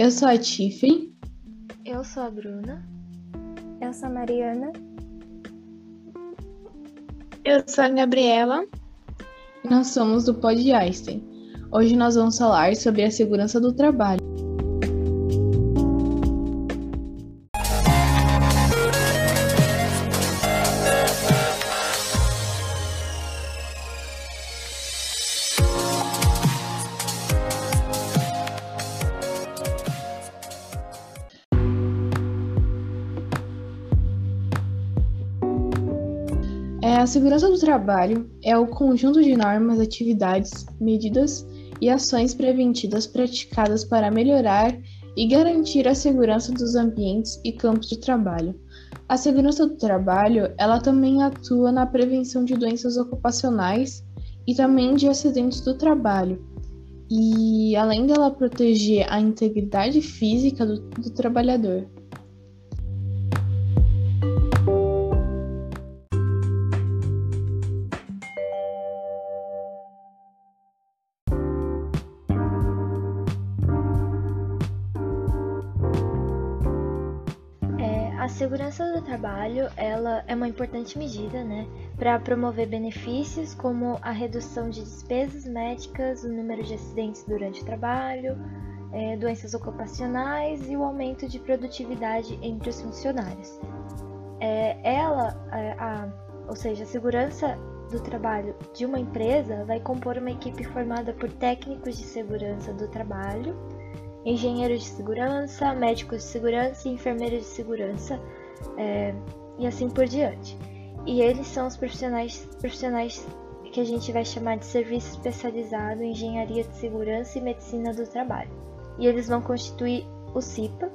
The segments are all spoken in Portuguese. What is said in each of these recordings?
Eu sou a Tiffany. Eu sou a Bruna. Eu sou a Mariana. Eu sou a Gabriela. Nós somos do Pod Einstein. Hoje nós vamos falar sobre a segurança do trabalho. Segurança do trabalho é o conjunto de normas, atividades, medidas e ações preventivas praticadas para melhorar e garantir a segurança dos ambientes e campos de trabalho. A segurança do trabalho, ela também atua na prevenção de doenças ocupacionais e também de acidentes do trabalho. E além dela proteger a integridade física do, do trabalhador. Segurança do trabalho, ela é uma importante medida, né, para promover benefícios como a redução de despesas médicas, o número de acidentes durante o trabalho, é, doenças ocupacionais e o aumento de produtividade entre os funcionários. É, ela, é, a, ou seja, a segurança do trabalho de uma empresa vai compor uma equipe formada por técnicos de segurança do trabalho engenheiros de segurança, médicos de segurança e enfermeiros de segurança, é, e assim por diante. E eles são os profissionais, profissionais que a gente vai chamar de serviço especializado em engenharia de segurança e medicina do trabalho. E eles vão constituir o CIPA,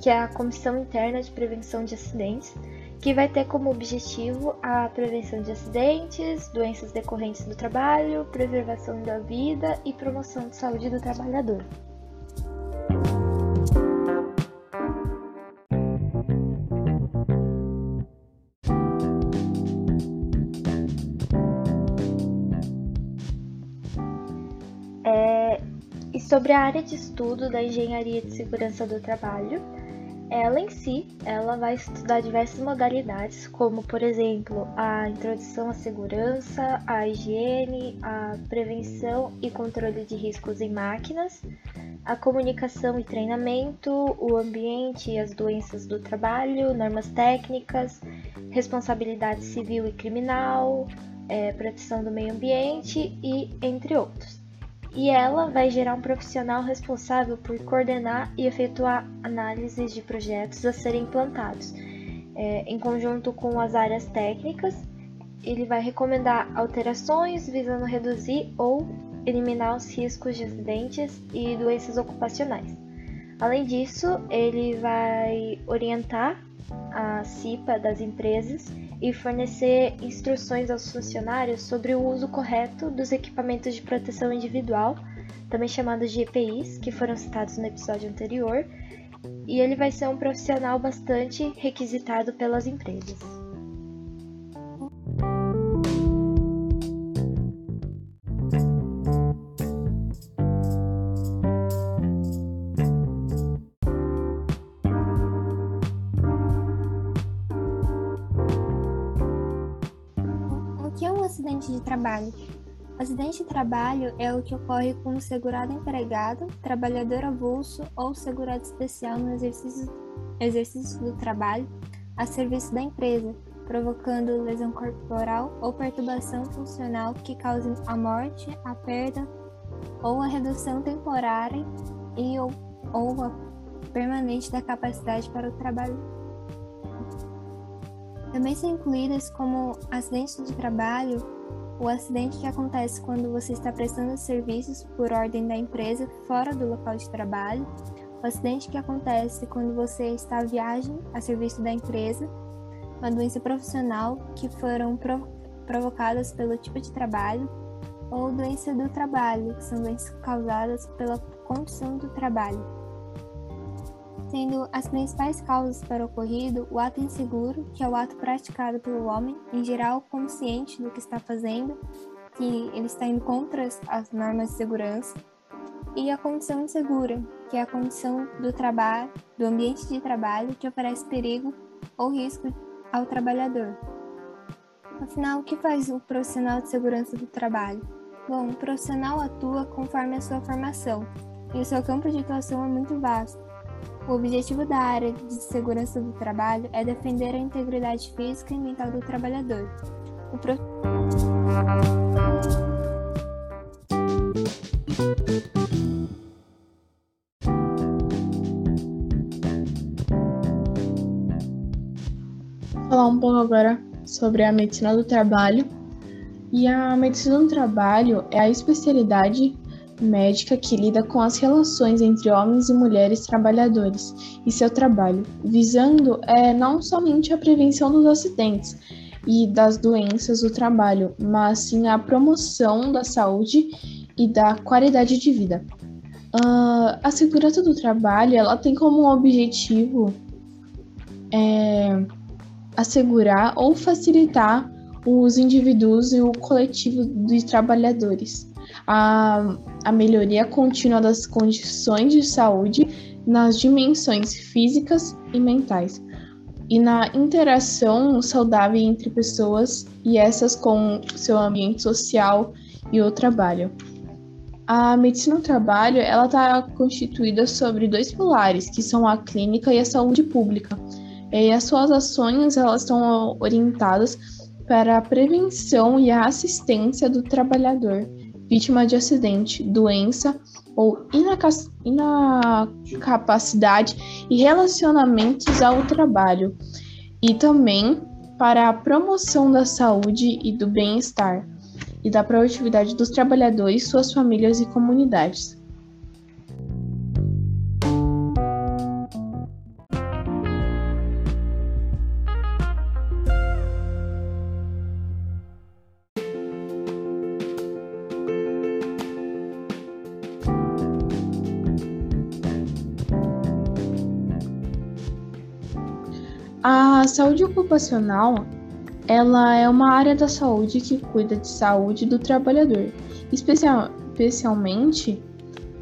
que é a Comissão Interna de Prevenção de Acidentes, que vai ter como objetivo a prevenção de acidentes, doenças decorrentes do trabalho, preservação da vida e promoção de saúde do trabalhador. Sobre a área de estudo da engenharia de segurança do trabalho, ela em si, ela vai estudar diversas modalidades, como por exemplo a introdução à segurança, a higiene, a prevenção e controle de riscos em máquinas, a comunicação e treinamento, o ambiente e as doenças do trabalho, normas técnicas, responsabilidade civil e criminal, é, proteção do meio ambiente e entre outros e ela vai gerar um profissional responsável por coordenar e efetuar análises de projetos a serem implantados. É, em conjunto com as áreas técnicas, ele vai recomendar alterações visando reduzir ou eliminar os riscos de acidentes e doenças ocupacionais. Além disso, ele vai orientar a CIPA das empresas e fornecer instruções aos funcionários sobre o uso correto dos equipamentos de proteção individual, também chamados de EPIs, que foram citados no episódio anterior, e ele vai ser um profissional bastante requisitado pelas empresas. Trabalho. O acidente de trabalho é o que ocorre com um segurado empregado, trabalhador avulso ou segurado especial no exercício, exercício do trabalho a serviço da empresa, provocando lesão corporal ou perturbação funcional que cause a morte, a perda ou a redução temporária e ou, ou a permanente da capacidade para o trabalho também são incluídas como acidente de trabalho o acidente que acontece quando você está prestando serviços por ordem da empresa fora do local de trabalho, o acidente que acontece quando você está à viagem a serviço da empresa, uma doença profissional que foram provocadas pelo tipo de trabalho, ou doença do trabalho, que são doenças causadas pela condição do trabalho sendo as principais causas para o ocorrido o ato inseguro, que é o ato praticado pelo homem, em geral consciente do que está fazendo, que ele está indo contra as normas de segurança, e a condição insegura, que é a condição do trabalho, do ambiente de trabalho que oferece perigo ou risco ao trabalhador. Afinal, o que faz o profissional de segurança do trabalho? Bom, o profissional atua conforme a sua formação, e o seu campo de atuação é muito vasto. O objetivo da área de segurança do trabalho é defender a integridade física e mental do trabalhador. O pro... Falar um pouco agora sobre a medicina do trabalho. E a medicina do trabalho é a especialidade médica que lida com as relações entre homens e mulheres trabalhadores e seu trabalho, visando é, não somente a prevenção dos acidentes e das doenças do trabalho, mas sim a promoção da saúde e da qualidade de vida. Uh, a segurança do trabalho ela tem como objetivo é, assegurar ou facilitar os indivíduos e o coletivo de trabalhadores a, a melhoria contínua das condições de saúde nas dimensões físicas e mentais, e na interação saudável entre pessoas e essas com seu ambiente social e o trabalho. A medicina do trabalho ela está constituída sobre dois pilares, que são a clínica e a saúde pública. E as suas ações elas estão orientadas para a prevenção e a assistência do trabalhador vítima de acidente, doença ou inacapacidade e relacionamentos ao trabalho, e também para a promoção da saúde e do bem-estar e da produtividade dos trabalhadores, suas famílias e comunidades. A saúde ocupacional, ela é uma área da saúde que cuida de saúde do trabalhador, especial, especialmente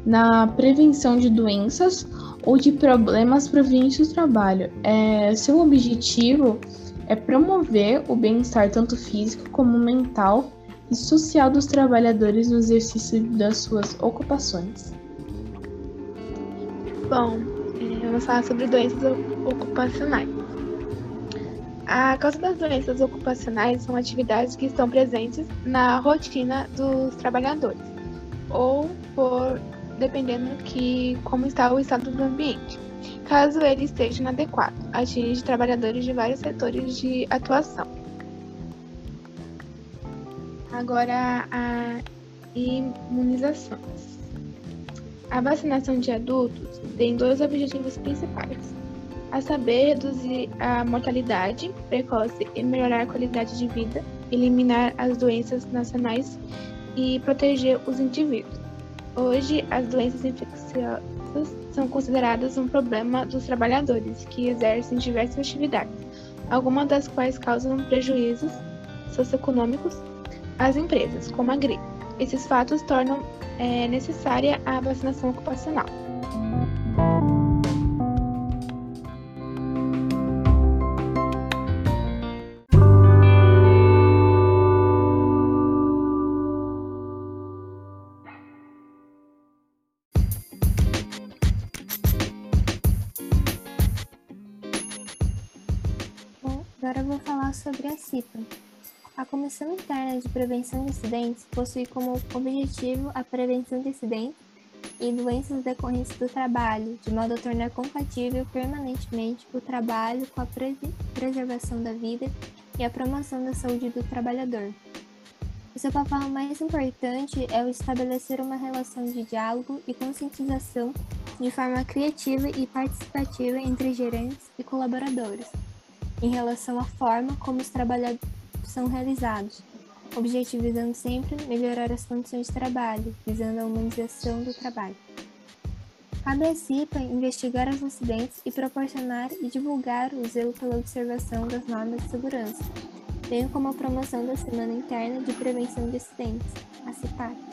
na prevenção de doenças ou de problemas provenientes do trabalho. É, seu objetivo é promover o bem-estar tanto físico como mental e social dos trabalhadores no exercício das suas ocupações. Bom, é, vamos falar sobre doenças ocupacionais. A causa das doenças ocupacionais são atividades que estão presentes na rotina dos trabalhadores, ou por dependendo que como está o estado do ambiente. Caso ele esteja inadequado, atinge trabalhadores de vários setores de atuação. Agora, a imunizações. A vacinação de adultos tem dois objetivos principais a saber reduzir a mortalidade precoce e melhorar a qualidade de vida, eliminar as doenças nacionais e proteger os indivíduos. Hoje, as doenças infecciosas são consideradas um problema dos trabalhadores que exercem diversas atividades, algumas das quais causam prejuízos socioeconômicos às empresas, como a gripe. Esses fatos tornam é, necessária a vacinação ocupacional. Sobre a CIPA. A Comissão Interna de Prevenção de Acidentes possui como objetivo a prevenção de acidentes e doenças decorrentes do trabalho, de modo a tornar compatível permanentemente o trabalho com a preservação da vida e a promoção da saúde do trabalhador. O seu papel mais importante é o estabelecer uma relação de diálogo e conscientização de forma criativa e participativa entre gerentes e colaboradores em relação à forma como os trabalhos são realizados, objetivizando sempre melhorar as condições de trabalho, visando a humanização do trabalho. Cabe à CIPA investigar os acidentes e proporcionar e divulgar o zelo pela observação das normas de segurança, bem como a promoção da Semana Interna de Prevenção de Acidentes, a CIPAC.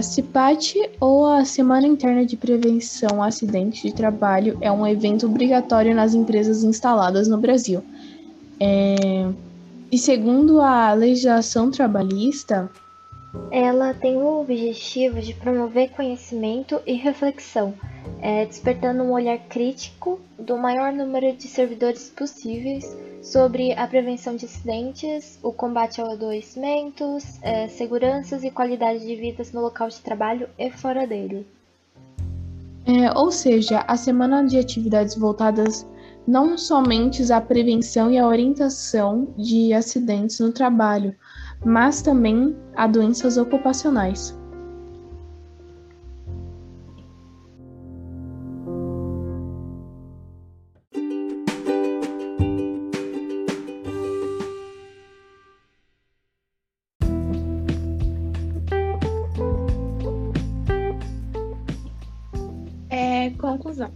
A CIPAT, ou a Semana Interna de Prevenção a Acidente de Trabalho, é um evento obrigatório nas empresas instaladas no Brasil. É... E segundo a legislação trabalhista, ela tem o objetivo de promover conhecimento e reflexão, é, despertando um olhar crítico do maior número de servidores possíveis sobre a prevenção de acidentes, o combate ao adoecimentos, é, seguranças e qualidade de vida no local de trabalho e fora dele. É, ou seja, a semana de atividades voltadas não somente à prevenção e à orientação de acidentes no trabalho, mas também a doenças ocupacionais. Conclusão.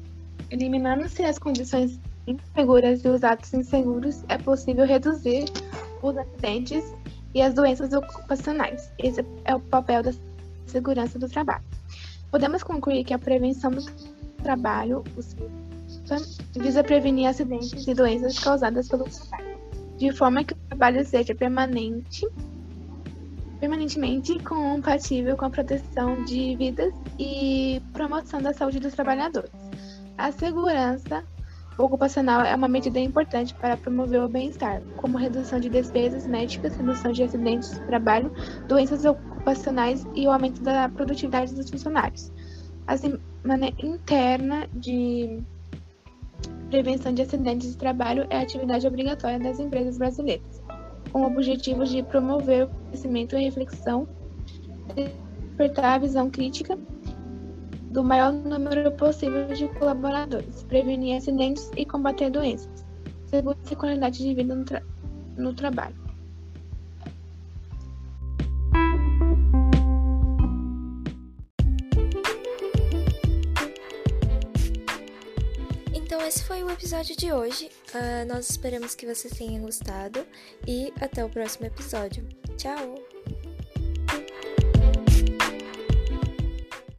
Eliminando-se as condições inseguras e os atos inseguros, é possível reduzir os acidentes e as doenças ocupacionais. Esse é o papel da segurança do trabalho. Podemos concluir que a prevenção do trabalho visa prevenir acidentes e doenças causadas pelo trabalho, de forma que o trabalho seja permanente, permanentemente compatível com a proteção de vidas e promoção da saúde dos trabalhadores. A segurança ocupacional é uma medida importante para promover o bem-estar, como redução de despesas médicas, redução de acidentes de trabalho, doenças ocupacionais e o aumento da produtividade dos funcionários. A semana interna de prevenção de acidentes de trabalho é atividade obrigatória das empresas brasileiras, com o objetivo de promover conhecimento e reflexão, despertar a visão crítica do maior número possível de colaboradores, prevenir acidentes e combater doenças, segurança e qualidade de vida no, tra no trabalho. Então, esse foi o episódio de hoje. Uh, nós esperamos que vocês tenham gostado e até o próximo episódio. Ciao.